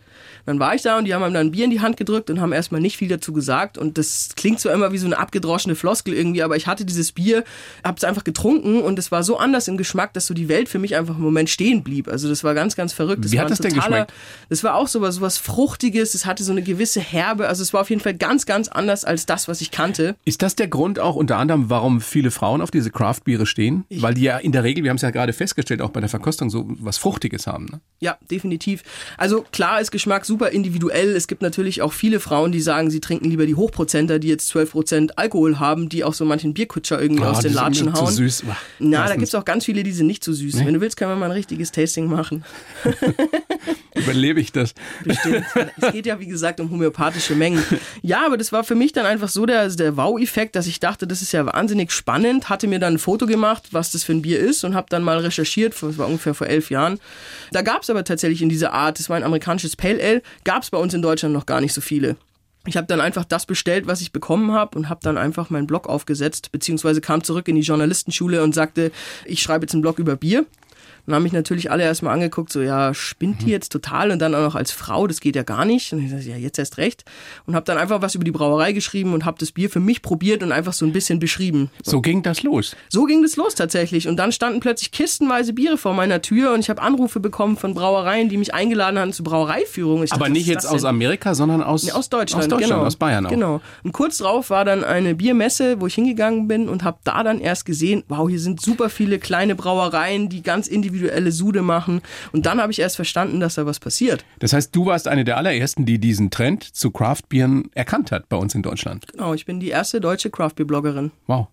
Dann war ich da und die haben einem dann ein Bier in die Hand gedrückt und haben erstmal nicht viel dazu gesagt. Und das klingt zwar immer wie so eine abgedroschene Floskel irgendwie, aber ich hatte dieses Bier, habe es einfach getrunken und es war so anders im Geschmack, dass so die Welt für mich einfach im Moment stehen blieb. Also das war ganz, ganz verrückt. Das Wie hat das denn geschmeckt? Das war auch sowas, sowas Fruchtiges, es hatte so eine gewisse Herbe. Also es war auf jeden Fall ganz, ganz anders als das, was ich kannte. Ist das der Grund auch unter anderem, warum viele Frauen auf diese Craft-Biere stehen? Weil die ja in der Regel, wir haben es ja gerade festgestellt, auch bei der Verkostung so was Fruchtiges haben. Ne? Ja, definitiv. Also klar ist Geschmack super individuell. Es gibt natürlich auch viele Frauen, die sagen, sie trinken lieber die Hochprozenter, die jetzt 12% Alkohol haben, die auch so manchen Bierkutscher irgendwie Ah, aus den Latschen mir zu hauen. süß. Na, da erstens. gibt's auch ganz viele, die sind nicht so süß. Wenn du willst, können wir mal ein richtiges Tasting machen. Überlebe ich das? Bestimmt. es geht ja, wie gesagt, um homöopathische Mengen. Ja, aber das war für mich dann einfach so der, der Wow-Effekt, dass ich dachte, das ist ja wahnsinnig spannend. Hatte mir dann ein Foto gemacht, was das für ein Bier ist und habe dann mal recherchiert, das war ungefähr vor elf Jahren. Da gab's aber tatsächlich in dieser Art, das war ein amerikanisches Pale Ale, gab's bei uns in Deutschland noch gar nicht so viele. Ich habe dann einfach das bestellt, was ich bekommen habe und habe dann einfach meinen Blog aufgesetzt, beziehungsweise kam zurück in die Journalistenschule und sagte, ich schreibe jetzt einen Blog über Bier. Dann haben mich natürlich alle erstmal angeguckt, so, ja, spinnt die jetzt total und dann auch noch als Frau, das geht ja gar nicht. Und ich dachte, ja, jetzt erst recht. Und habe dann einfach was über die Brauerei geschrieben und habe das Bier für mich probiert und einfach so ein bisschen beschrieben. So ging das los. So ging das los tatsächlich. Und dann standen plötzlich kistenweise Biere vor meiner Tür und ich habe Anrufe bekommen von Brauereien, die mich eingeladen haben zur Brauereiführung. Ich Aber dachte, nicht jetzt aus denn? Amerika, sondern aus, Nee, aus Deutschland, aus, Deutschland genau. aus Bayern auch. Genau. Und kurz drauf war dann eine Biermesse, wo ich hingegangen bin und habe da dann erst gesehen, wow, hier sind super viele kleine Brauereien, die ganz individuelle Sude machen. Und dann habe ich erst verstanden, dass da was passiert. Das heißt, du warst eine der allerersten, die diesen Trend zu Craft-Bieren erkannt hat bei uns in Deutschland. Genau, ich bin die erste deutsche Craftbeer-Bloggerin. Wow.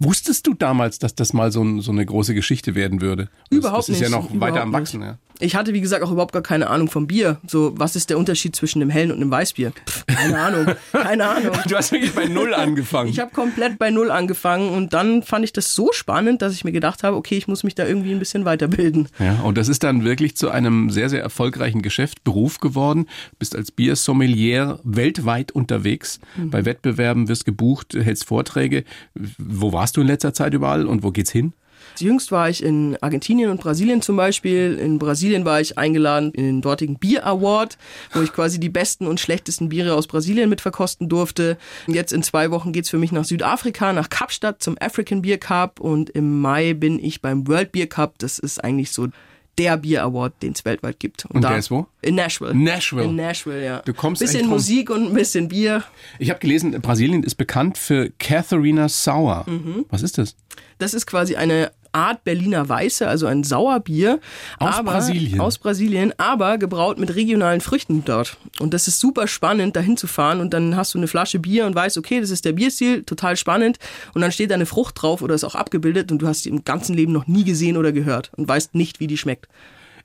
Wusstest du damals, dass das mal so, ein, so eine große Geschichte werden würde? Das, Überhaupt Das ist ja nicht, noch weiter am nicht. Wachsen. Ja. Ich hatte, wie gesagt, auch überhaupt gar keine Ahnung vom Bier. So, was ist der Unterschied zwischen einem hellen und einem Weißbier? Pff, keine Ahnung, keine Ahnung. Du hast wirklich bei Null angefangen. Ich habe komplett bei Null angefangen und dann fand ich das so spannend, dass ich mir gedacht habe, okay, ich muss mich da irgendwie ein bisschen weiterbilden. Ja, und das ist dann wirklich zu einem sehr, sehr erfolgreichen Geschäft, Beruf geworden. Bist als Biersommelier weltweit unterwegs, Mhm. bei Wettbewerben wirst gebucht, hältst Vorträge. Wo warst du in letzter Zeit überall und wo geht's hin? Jüngst war ich in Argentinien und Brasilien zum Beispiel. In Brasilien war ich eingeladen in den dortigen Bier Award, wo ich quasi die besten und schlechtesten Biere aus Brasilien mitverkosten durfte. Jetzt in zwei Wochen geht's für mich nach Südafrika, nach Kapstadt zum African Beer Cup und im Mai bin ich beim World Beer Cup. Das ist eigentlich so der Bier Award, den es weltweit gibt. Und der ist wo? In Nashville. Nashville. In Nashville, ja. Du kommst bisschen Musik und ein bisschen Bier. Ich habe gelesen, Brasilien ist bekannt für Katharina Sour. Mhm. Was ist das? Das ist quasi eine Art Berliner Weiße, also ein Sauerbier. Aus aber, Brasilien. Aus Brasilien, aber gebraut mit regionalen Früchten dort. Und das ist super spannend, dahin zu fahren und dann hast du eine Flasche Bier und weißt, okay, das ist der Bierstil, total spannend. Und dann steht da eine Frucht drauf oder ist auch abgebildet und du hast die im ganzen Leben noch nie gesehen oder gehört und weißt nicht, wie die schmeckt.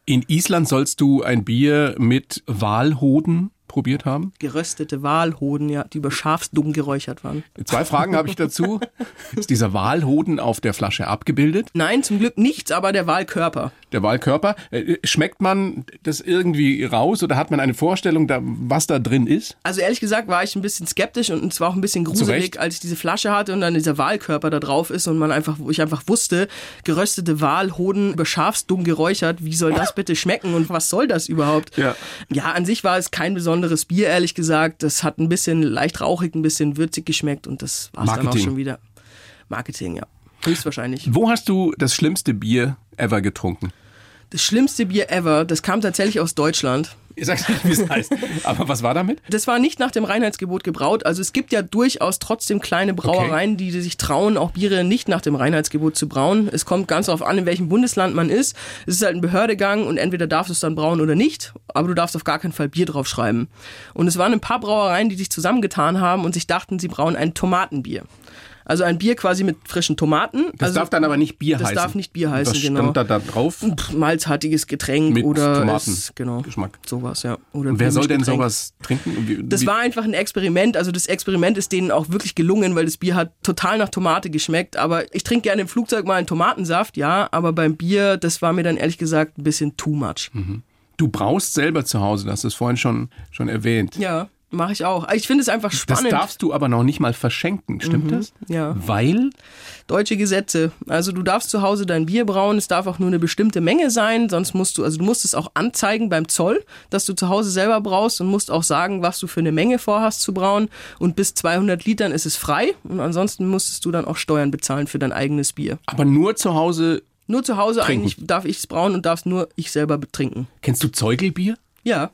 In Island sollst du ein Bier mit Walhoden probiert haben. Geröstete Walhoden, ja, die über Schafsdumm geräuchert waren. Zwei Fragen habe ich dazu. Ist dieser Walhoden auf der Flasche abgebildet? Nein, zum Glück nichts, aber der Wahlkörper. Der Wahlkörper. Äh, Schmeckt man das irgendwie raus oder hat man eine Vorstellung, was da drin ist? Also ehrlich gesagt war ich ein bisschen skeptisch und es war auch ein bisschen gruselig, als ich diese Flasche hatte und dann dieser Wahlkörper da drauf ist und man einfach, ich einfach wusste, geröstete Walhoden über Schafsdumm geräuchert, wie soll das bitte schmecken und was soll das überhaupt? Ja. Ja, an sich war es kein besonderes Bier, ehrlich gesagt. Das hat ein bisschen leicht rauchig, ein bisschen würzig geschmeckt und das war es dann auch schon wieder. Marketing, ja. Höchstwahrscheinlich. Wo hast du das schlimmste Bier ever getrunken? Das schlimmste Bier ever, das kam tatsächlich aus Deutschland. Ich sag's nicht, wie es heißt. Aber was war damit? Das war nicht nach dem Reinheitsgebot gebraut. Also es gibt ja durchaus trotzdem kleine Brauereien, die sich trauen, auch Biere nicht nach dem Reinheitsgebot zu brauen. Es kommt ganz darauf an, in welchem Bundesland man ist. Es ist halt ein Behördegang und entweder darfst du es dann brauen oder nicht, aber du darfst auf gar keinen Fall Bier draufschreiben. Und es waren ein paar Brauereien, die sich zusammengetan haben und sich dachten, sie brauen ein Tomatenbier. Also ein Bier quasi mit frischen Tomaten. Das also, darf dann aber nicht Bier das heißen. darf nicht Bier heißen, Was genau. stand da, da drauf? Pff, malzhaltiges Getränk Mit oder Tomaten- es, genau, Geschmack. sowas, ja. Oder Und wer soll denn sowas trinken? Wie- Das wie- war einfach ein Experiment. Also das Experiment ist denen auch wirklich gelungen, weil das Bier hat total nach Tomate geschmeckt. Aber ich trinke gerne im Flugzeug mal einen Tomatensaft, ja. Aber beim Bier, das war mir dann ehrlich gesagt ein bisschen too much. Du brauchst selber zu Hause, das es vorhin schon, schon erwähnt. Ja, mache ich auch. Ich finde es einfach Das spannend. darfst du aber noch nicht mal verschenken, stimmt das? ja. Weil? Deutsche Gesetze. Also du darfst zu Hause dein Bier brauen, es darf auch nur eine bestimmte Menge sein, sonst musst du, also du musst es auch anzeigen beim Zoll, dass du zu Hause selber braust und musst auch sagen, was du für eine Menge vorhast zu brauen und bis 200 Litern ist es frei und ansonsten musstest du dann auch Steuern bezahlen für dein eigenes Bier. Aber nur zu Hause. Nur zu Hause Trinken. eigentlich darf ich es brauen und darf es nur ich selber betrinken. Kennst du Zeugelbier? Ja,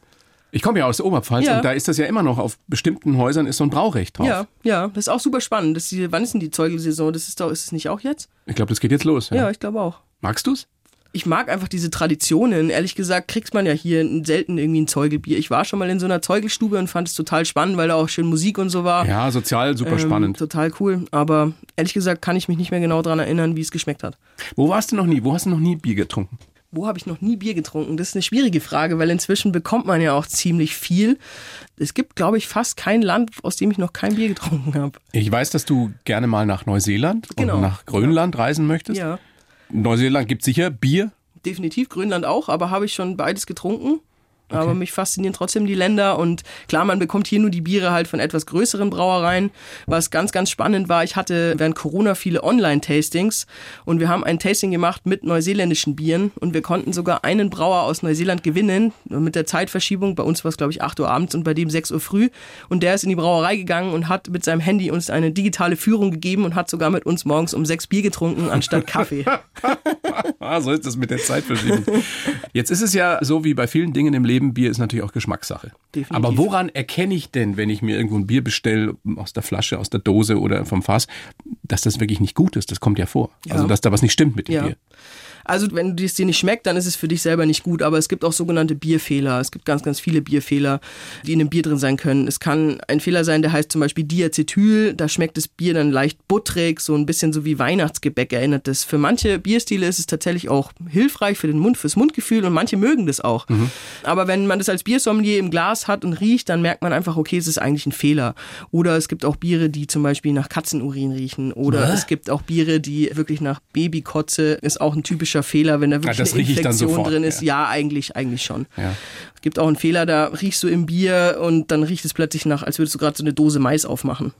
Ich komme ja aus der Oberpfalz Ja. und da ist das ja immer noch, auf bestimmten Häusern ist so ein Braurecht drauf. ja, ja, das ist auch super spannend. Das die, wann ist denn die Zeugelsaison? Das ist doch, ist es nicht auch jetzt? Ich glaube, das geht jetzt los. Ja. Ja, ich glaube auch. Magst du's? Ich mag einfach diese Traditionen. Ehrlich gesagt kriegt man ja hier selten irgendwie ein Zeugelbier. Ich war schon mal in so einer Zeugelstube und fand es total spannend, weil da auch schön Musik und so war. Ja, sozial super Ähm, spannend. Total cool. Aber ehrlich gesagt kann ich mich nicht mehr genau daran erinnern, wie es geschmeckt hat. Wo warst du noch nie? Wo hast du noch nie Bier getrunken? Wo habe ich noch nie Bier getrunken? Das ist eine schwierige Frage, weil inzwischen bekommt man ja auch ziemlich viel. Es gibt, glaube ich, fast kein Land, aus dem ich noch kein Bier getrunken habe. Ich weiß, dass du gerne mal nach Neuseeland Genau. und nach Grönland reisen möchtest. Ja, Neuseeland gibt sicher Bier. definitiv. Grönland auch, aber habe ich schon beides getrunken. Aber mich faszinieren trotzdem die Länder und klar, man bekommt hier nur die Biere halt von etwas größeren Brauereien. Was ganz, ganz spannend war, ich hatte während Corona viele Online-Tastings und wir haben ein Tasting gemacht mit neuseeländischen Bieren und wir konnten sogar einen Brauer aus Neuseeland gewinnen mit der Zeitverschiebung. Bei uns war es, glaube ich, 8 Uhr abends und bei dem 6 Uhr früh. Und der ist in die Brauerei gegangen und hat mit seinem Handy uns eine digitale Führung gegeben und hat sogar mit uns morgens um sechs Bier getrunken anstatt Kaffee. Ah, so ist das mit der Zeitverschiebung. Jetzt ist es ja so wie bei vielen Dingen im Leben, Bier ist natürlich auch Geschmackssache. Definitiv. Aber woran erkenne ich denn, wenn ich mir irgendwo ein Bier bestelle, aus der Flasche, aus der Dose oder vom Fass, dass das wirklich nicht gut ist? Das kommt ja vor. Ja. Also, dass da was nicht stimmt mit dem Ja. Bier. Also wenn es dir nicht schmeckt, dann ist es für dich selber nicht gut. Aber es gibt auch sogenannte Bierfehler. Es gibt ganz, ganz viele Bierfehler, die in einem Bier drin sein können. Es kann ein Fehler sein, der heißt zum Beispiel Diacetyl. Da schmeckt das Bier dann leicht butterig, so ein bisschen so wie Weihnachtsgebäck erinnert das. Für manche Bierstile ist es tatsächlich auch hilfreich für den Mund, fürs Mundgefühl und manche mögen das auch. Aber wenn man das als Biersommelier im Glas hat und riecht, dann merkt man einfach, okay, es ist eigentlich ein Fehler. Oder es gibt auch Biere, die zum Beispiel nach Katzenurin riechen. Oder es gibt auch Biere, die wirklich nach Babykotze ist auch ein typischer Fehler, wenn da wirklich das eine Infektion sofort, drin ist. ja. Ja, eigentlich, eigentlich schon. Ja. Es gibt auch einen Fehler, da riechst du im Bier und dann riecht es plötzlich nach, als würdest du gerade so eine Dose Mais aufmachen.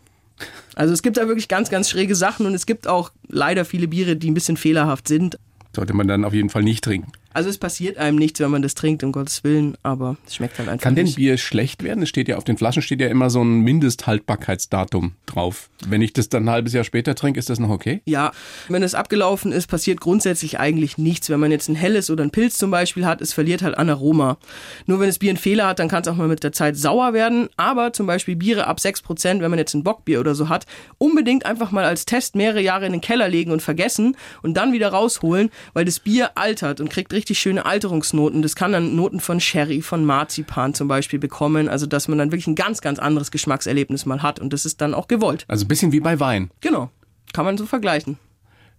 Also es gibt da wirklich ganz, ganz schräge Sachen und es gibt auch leider viele Biere, die ein bisschen fehlerhaft sind. Sollte man dann auf jeden Fall nicht trinken. Also es passiert einem nichts, wenn man das trinkt, um Gottes Willen, aber es schmeckt halt einfach Kann denn. Bier schlecht werden? Es steht ja auf den Flaschen steht ja immer so ein Mindesthaltbarkeitsdatum drauf. Wenn ich das dann ein halbes Jahr später trinke, ist das noch okay? Ja, wenn es abgelaufen ist, passiert grundsätzlich eigentlich nichts. Wenn man jetzt ein helles oder ein Pilz zum Beispiel hat, es verliert halt an Aroma. Nur wenn das Bier einen Fehler hat, dann kann es auch mal mit der Zeit sauer werden. Aber zum Beispiel Biere ab 6%, wenn man jetzt ein Bockbier oder so hat, unbedingt einfach mal als Test mehrere Jahre in den Keller legen und vergessen und dann wieder rausholen, weil das Bier altert und kriegt richtig schöne Alterungsnoten. Das kann dann Noten von Sherry, von Marzipan zum Beispiel bekommen. Also dass man dann wirklich ein ganz, ganz anderes Geschmackserlebnis mal hat und das ist dann auch gewollt. Also ein bisschen wie bei Wein. Genau. Kann man so vergleichen.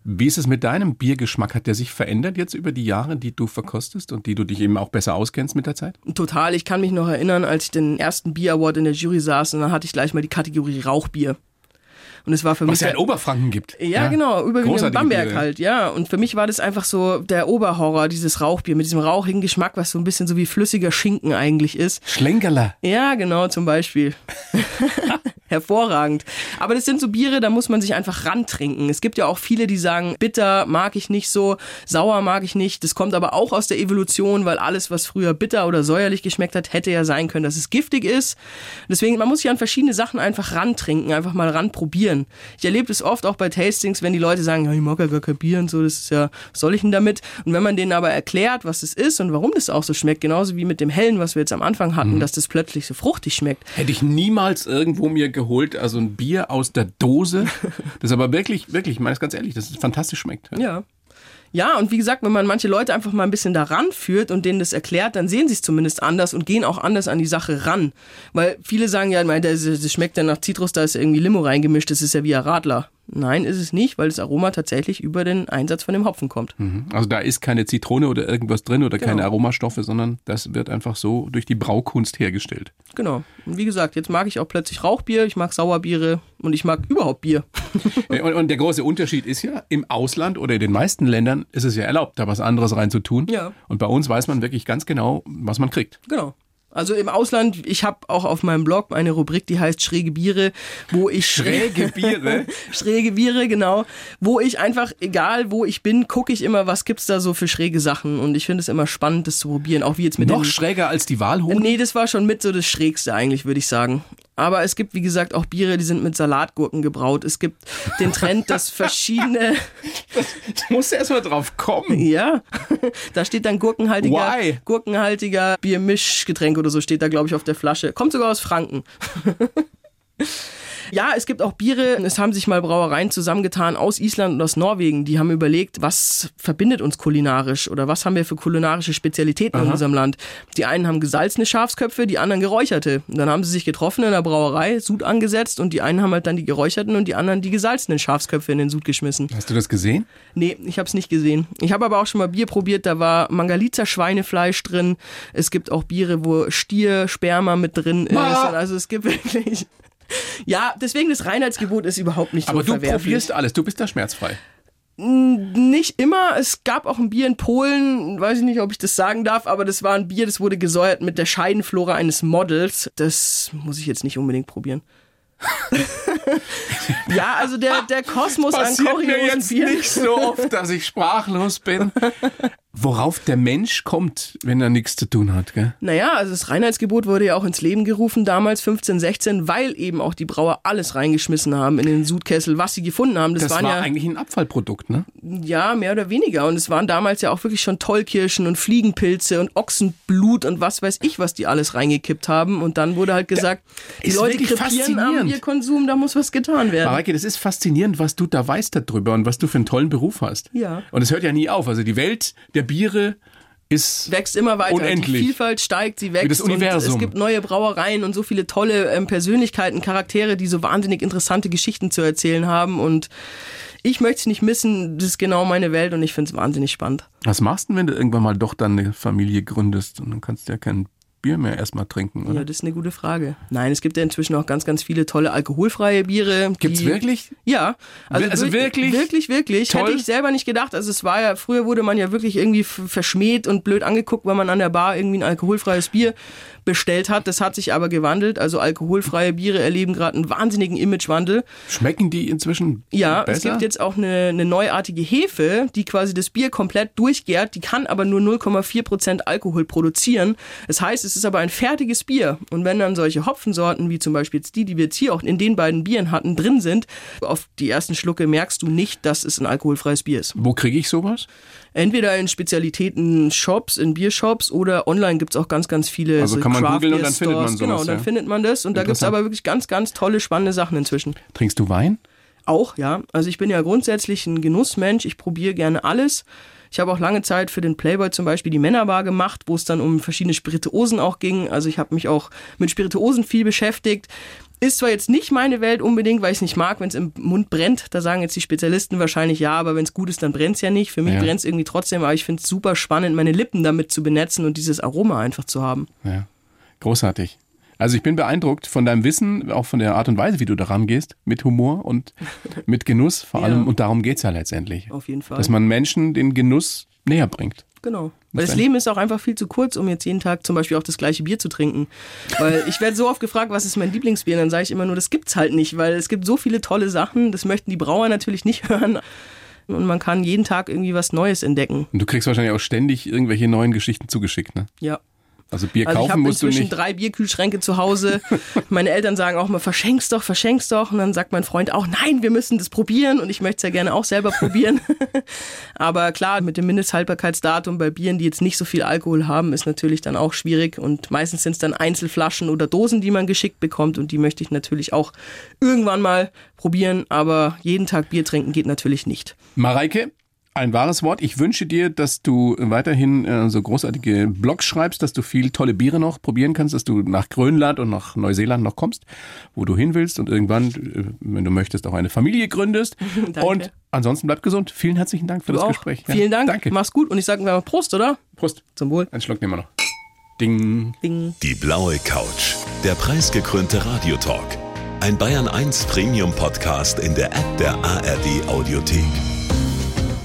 Wie ist es mit deinem Biergeschmack? Hat der sich verändert jetzt über die Jahre, die du verkostest und die du dich eben auch besser auskennst mit der Zeit? Total. Ich kann mich noch erinnern, als ich den ersten Bier Award in der Jury saß und dann hatte ich gleich mal die Kategorie Rauchbier. Und es war für Was mich. ja in Oberfranken gibt. ja, genau, überwiegend in Bamberg Biere. halt, ja. Und für mich war das einfach so der Oberhorror, dieses Rauchbier mit diesem rauchigen Geschmack, was so ein bisschen so wie flüssiger Schinken eigentlich ist. Schlenkerler. Ja, genau, zum Beispiel. Hervorragend. Aber das sind so Biere, da muss man sich einfach rantrinken. Es gibt ja auch viele, die sagen, bitter mag ich nicht so, sauer mag ich nicht. Das kommt aber auch aus der Evolution, weil alles, was früher bitter oder säuerlich geschmeckt hat, hätte ja sein können, dass es giftig ist. Deswegen, man muss sich an verschiedene Sachen einfach rantrinken, einfach mal ranprobieren. Ich erlebe das oft auch bei Tastings, wenn die Leute sagen, ja, ich mag ja gar kein Bier und so, das ist ja, was soll ich denn damit? Und wenn man denen aber erklärt, was es ist und warum das auch so schmeckt, genauso wie mit dem Hellen, was wir jetzt am Anfang hatten, dass das plötzlich so fruchtig schmeckt, Hätte ich niemals irgendwo mir geholt, also ein Bier aus der Dose. Das aber wirklich, wirklich, ich meine es ganz ehrlich, das ist fantastisch schmeckt. Ja. Ja, und wie gesagt, wenn man manche Leute einfach mal ein bisschen daran führt und denen das erklärt, dann sehen sie es zumindest anders und gehen auch anders an die Sache ran. Weil viele sagen ja, das schmeckt ja nach Zitrus, da ist irgendwie Limo reingemischt, das ist ja wie ein Radler. Nein, ist es nicht, weil das Aroma tatsächlich über den Einsatz von dem Hopfen kommt. Mhm. Also da ist keine Zitrone oder irgendwas drin oder Genau. keine Aromastoffe, sondern das wird einfach so durch die Braukunst hergestellt. Genau. Und wie gesagt, jetzt mag ich auch plötzlich Rauchbier, ich mag Sauerbiere und ich mag überhaupt Bier. Ja, Und, und der große Unterschied ist ja, im Ausland oder in den meisten Ländern ist es ja erlaubt, da was anderes reinzutun. Ja. Und bei uns weiß man wirklich ganz genau, was man kriegt. Genau. Also im Ausland, ich habe auch auf meinem Blog eine Rubrik, die heißt Schräge Biere, wo ich Schräge Biere? schräge Biere, genau, wo ich einfach egal wo ich bin, gucke ich immer, was gibt's da so für schräge Sachen und ich finde es immer spannend das zu probieren, auch wie jetzt mit Noch den schräger als die Walhoden? Nee, das war schon mit so das Schrägste eigentlich, würde ich sagen. Aber es gibt, wie gesagt, auch Biere, die sind mit Salatgurken gebraut. Es gibt den Trend, dass verschiedene, Du musst erst mal drauf kommen. ja, da steht dann gurkenhaltiger, Why? gurkenhaltiger Biermischgetränk oder so steht da, glaube ich, auf der Flasche. Kommt sogar aus Franken. Ja, es gibt auch Biere. Es haben sich mal Brauereien zusammengetan aus Island und aus Norwegen. Die haben überlegt, was verbindet uns kulinarisch oder was haben wir für kulinarische Spezialitäten in unserem Land. Die einen haben gesalzene Schafsköpfe, die anderen geräucherte. Und dann haben sie sich getroffen in der Brauerei, Sud angesetzt und die einen haben halt dann die geräucherten und die anderen die gesalzenen Schafsköpfe in den Sud geschmissen. Hast du das gesehen? Nee, ich habe es nicht gesehen. Ich habe aber auch schon mal Bier probiert, da war Mangalitzer Schweinefleisch drin. Es gibt auch Biere, wo Stier, Sperma mit drin ist. Also es gibt wirklich... Ja, deswegen das Reinheitsgebot ist überhaupt nicht Aber so du probierst alles, du bist da schmerzfrei. Nicht immer. Es gab auch ein Bier in Polen, weiß ich nicht, ob ich das sagen darf, aber das war ein Bier, das wurde gesäuert mit der Scheidenflora eines Models. Das muss ich jetzt nicht unbedingt probieren. ja, also der, der Kosmos an Passiert mir kuriosen jetzt Bieren. nicht so oft, dass ich sprachlos bin. Worauf der Mensch kommt, wenn er nichts zu tun hat, gell? Naja, also das Reinheitsgebot wurde ja auch ins Leben gerufen damals, 15, 16, weil eben auch die Brauer alles reingeschmissen haben in den Sudkessel, was sie gefunden haben. Das, Das waren war ja eigentlich ein Abfallprodukt, ne? Ja, mehr oder weniger. Und es waren damals ja auch wirklich schon Tollkirschen und Fliegenpilze und Ochsenblut und was weiß ich, was die alles reingekippt haben. Und dann wurde halt gesagt, die ist Leute krepieren am faszinierend. Bierkonsum, da muss was getan werden. Mareike, das ist faszinierend, was du da weißt darüber und was du für einen tollen Beruf hast. Ja. Und es hört ja nie auf. Also die Welt der Biere ist wächst immer weiter. Unendlich. Die Vielfalt steigt, sie wächst. Wie das Universum. Und es gibt neue Brauereien und so viele tolle ähm, Persönlichkeiten, Charaktere, die so wahnsinnig interessante Geschichten zu erzählen haben. Und ich möchte es nicht missen. Das ist genau meine Welt und ich finde es wahnsinnig spannend. Was machst du denn, wenn du irgendwann mal doch dann eine Familie gründest und dann kannst du ja kein Bier mehr erstmal trinken, oder? Ja, das ist eine gute Frage. Nein, es gibt ja inzwischen auch ganz, ganz viele tolle alkoholfreie Biere. Gibt's wirklich? Ja. Also, Also wir- wirklich? Wirklich, wirklich. Toll? Hätte ich selber nicht gedacht. Also es war ja, früher wurde man ja wirklich irgendwie verschmäht und blöd angeguckt, weil man an der Bar irgendwie ein alkoholfreies Bier bestellt hat. Das hat sich aber gewandelt. Also alkoholfreie Biere erleben gerade einen wahnsinnigen Imagewandel. Schmecken die inzwischen Ja, besser? es gibt jetzt auch eine, eine neuartige Hefe, die quasi das Bier komplett durchgärt. Die kann aber nur 0,4 Prozent Alkohol produzieren. Das heißt, es ist aber ein fertiges Bier. Und wenn dann solche Hopfensorten, wie zum Beispiel jetzt die, die wir jetzt hier auch in den beiden Bieren hatten, drin sind, auf die ersten Schlucke merkst du nicht, dass es ein alkoholfreies Bier ist. Wo kriege ich sowas? Entweder in Spezialitäten-Shops, in Biershops oder online gibt's auch ganz, ganz viele Also so kann man googeln und dann findet man sowas, Genau, dann ja. findet man das. Und da gibt's Interessant. aber wirklich ganz, ganz tolle, spannende Sachen inzwischen. Trinkst du Wein? Auch, ja. Also ich bin ja grundsätzlich ein Genussmensch. Ich probiere gerne alles. Ich habe auch lange Zeit für den Playboy zum Beispiel die Männerbar gemacht, wo es dann um verschiedene Spirituosen auch ging. Also ich habe mich auch mit Spirituosen viel beschäftigt. Ist zwar jetzt nicht meine Welt unbedingt, weil ich es nicht mag, wenn es im Mund brennt. Da sagen jetzt die Spezialisten wahrscheinlich ja, aber wenn es gut ist, dann brennt es ja nicht. Für mich Ja. brennt es irgendwie trotzdem, aber ich finde es super spannend, meine Lippen damit zu benetzen und dieses Aroma einfach zu haben. Ja. Großartig. Also ich bin beeindruckt von deinem Wissen, auch von der Art und Weise, wie du daran gehst, mit Humor und mit Genuss vor Ja. allem. Und darum geht's ja letztendlich. Auf jeden Fall. Dass man Menschen den Genuss näher bringt. Genau. Weil das. Leben ist auch einfach viel zu kurz, um jetzt jeden Tag zum Beispiel auch das gleiche Bier zu trinken. Weil ich werde so oft gefragt, was ist mein Lieblingsbier? Und dann sage ich immer nur, das gibt's halt nicht, weil es gibt so viele tolle Sachen, das möchten die Brauer natürlich nicht hören. Und man kann jeden Tag irgendwie was Neues entdecken. Und du kriegst wahrscheinlich auch ständig irgendwelche neuen Geschichten zugeschickt, ne? Ja. Also Bier Also ich kaufen habe musst du nicht. drei Bierkühlschränke zu Hause. Meine Eltern sagen auch mal, verschenk's doch, verschenk's doch. Und dann sagt mein Freund auch, nein, wir müssen das probieren. Und ich möchte es ja gerne auch selber probieren. Aber klar, mit dem Mindesthaltbarkeitsdatum bei Bieren, die jetzt nicht so viel Alkohol haben, ist natürlich dann auch schwierig. Und meistens sind es dann Einzelflaschen oder Dosen, die man geschickt bekommt. Und die möchte ich natürlich auch irgendwann mal probieren. Aber jeden Tag Bier trinken geht natürlich nicht. Mareike, Ein wahres Wort. Ich wünsche dir, dass du weiterhin äh, so großartige Blogs schreibst, dass du viel tolle Biere noch probieren kannst, dass du nach Grönland und nach Neuseeland noch kommst, wo du hin willst und irgendwann, äh, wenn du möchtest, auch eine Familie gründest. Danke. und ansonsten bleib gesund. Vielen herzlichen Dank für Du das auch. Gespräch. Ja, Vielen Dank. Danke. Mach's gut und ich sage mal Prost, oder? Prost. Zum Wohl. Einen Schluck nehmen wir noch. Ding. Ding. Die blaue Couch, der preisgekrönte Radiotalk. Ein Bayern 1 Premium Podcast in der App der ARD Audiothek.